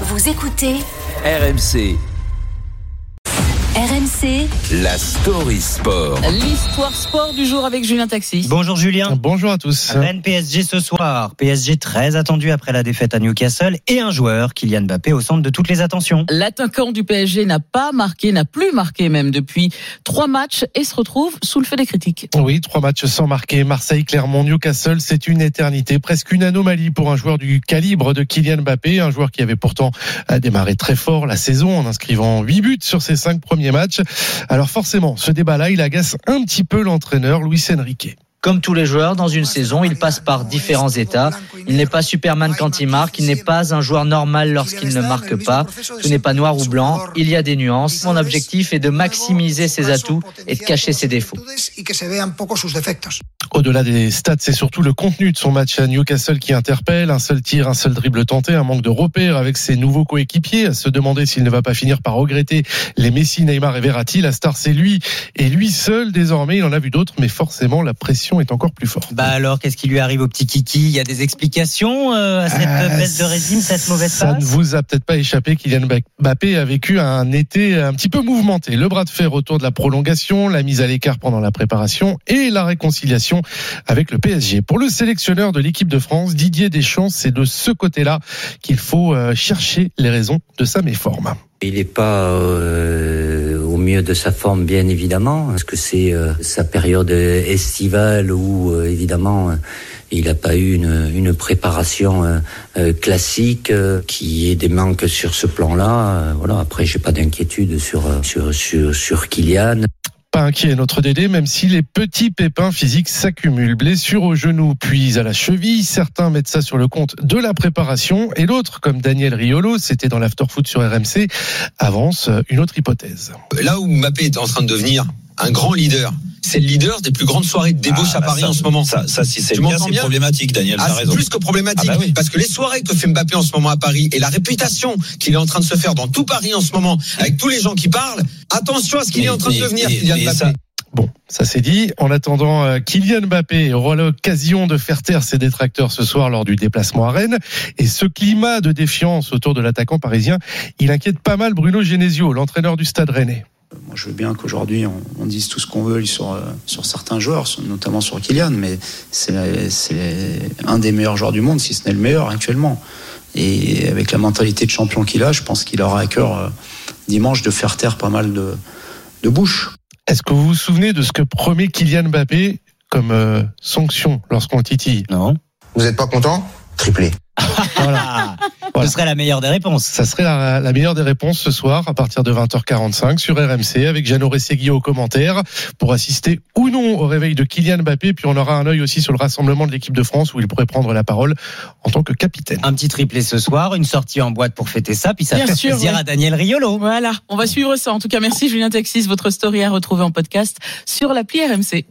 Vous écoutez RMC, RMC la story sport. L'histoire sport du jour avec Julien Taxi. Bonjour Julien. Bonjour à tous. Rennes PSG ce soir. PSG très attendu après la défaite à Newcastle et un joueur, Kylian Mbappé, au centre de toutes les attentions. L'attaquant du PSG n'a pas marqué, n'a plus marqué même depuis trois matchs et se retrouve sous le feu des critiques. Oui, trois matchs sans marquer. Marseille, Clermont, Newcastle, c'est une éternité, presque une anomalie pour un joueur du calibre de Kylian Mbappé, un joueur qui avait pourtant démarré très fort la saison en inscrivant huit buts sur ses cinq premiers matchs. Alors forcément, ce débat-là, il agace un petit peu l'entraîneur Luis Enrique. Comme tous les joueurs, dans une saison, il passe par différents états. Il n'est pas Superman quand il marque, il n'est pas un joueur normal lorsqu'il ne marque pas. Tout n'est pas noir ou blanc, il y a des nuances. Mon objectif est de maximiser ses atouts et de cacher ses défauts. Au-delà des stats, c'est surtout le contenu de son match à Newcastle qui interpelle. Un seul tir, un seul dribble tenté, un manque de repères avec ses nouveaux coéquipiers. À se demander s'il ne va pas finir par regretter les Messi, Neymar et Verratti. La star, c'est lui. Et lui seul, désormais, il en a vu d'autres, mais forcément, la pression est encore plus forte. Bah alors, qu'est-ce qui lui arrive au petit Kiki? Il y a des explications euh, à cette Ah, baisse de régime, cette mauvaise Ça ne vous a peut-être pas échappé Kylian Mbappé a vécu un été un petit peu mouvementé. Le bras de fer autour de la prolongation, la mise à l'écart pendant la préparation et la réconciliation avec le PSG. Pour le sélectionneur de l'équipe de France, Didier Deschamps, c'est de ce côté-là qu'il faut euh, chercher les raisons de sa méforme. Il n'est pas euh, au mieux de sa forme, bien évidemment, parce que c'est euh, sa période estivale où, évidemment, il n'a pas eu une, préparation classique, qui ait des manques sur ce plan-là? Voilà. Après, j'ai pas d'inquiétude sur, sur sur sur Kylian. Pas inquiet notre Dédé, même si les petits pépins physiques s'accumulent. Blessure au genou, puis à la cheville. Certains mettent ça sur le compte de la préparation. Et l'autre, comme Daniel Riolo, c'était dans l'afterfoot sur RMC, avance une autre hypothèse. là où Mbappé est en train de devenir un grand leader, c'est le leader des plus grandes soirées de débauche Ah, à bah Paris ça, en ce moment. Ça, ça si c'est le cas, c'est problématique, Daniel. Ah, c'est plus que problématique Ah bah oui. parce que les soirées que fait Mbappé en ce moment à Paris et la réputation qu'il est en train de se faire dans tout Paris en ce moment avec tous les gens qui parlent, attention à ce qu'il Mais- est en train de devenir mais- Kylian mais Mbappé. ça- Bon, ça c'est dit. En attendant, euh, Kylian Mbappé aura l'occasion de faire taire ses détracteurs ce soir lors du déplacement à Rennes. Et ce climat de défiance autour de l'attaquant parisien, il inquiète pas mal Bruno Genesio, l'entraîneur du Stade Rennais. Moi, je veux bien qu'aujourd'hui on, on dise tout ce qu'on veut sur, euh, sur certains joueurs, notamment sur Kylian, mais c'est c'est un des meilleurs joueurs du monde, si ce n'est le meilleur actuellement. Et avec la mentalité de champion qu'il a, je pense qu'il aura à cœur euh, dimanche de faire taire pas mal de, de bouches. Est-ce que vous vous souvenez de ce que promet Kylian Mbappé comme euh, sanction lorsqu'on le titille? Non. Vous n'êtes pas content? Triplé. Voilà. Voilà. Ce serait la meilleure des réponses. Ça serait la, la meilleure des réponses ce soir à partir de 20h45 sur RMC avec Jeannot Rességui au commentaire pour assister ou non au réveil de Kylian Mbappé. Puis on aura un œil aussi sur le rassemblement de l'équipe de France où il pourrait prendre la parole en tant que capitaine. Un petit triplé ce soir, une sortie en boîte pour fêter ça, puis ça Bien fait sûr, plaisir oui. à Daniel Riolo. Voilà, on va suivre ça. En tout cas, merci Julien Taxis. Votre story à retrouver en podcast sur l'appli RMC.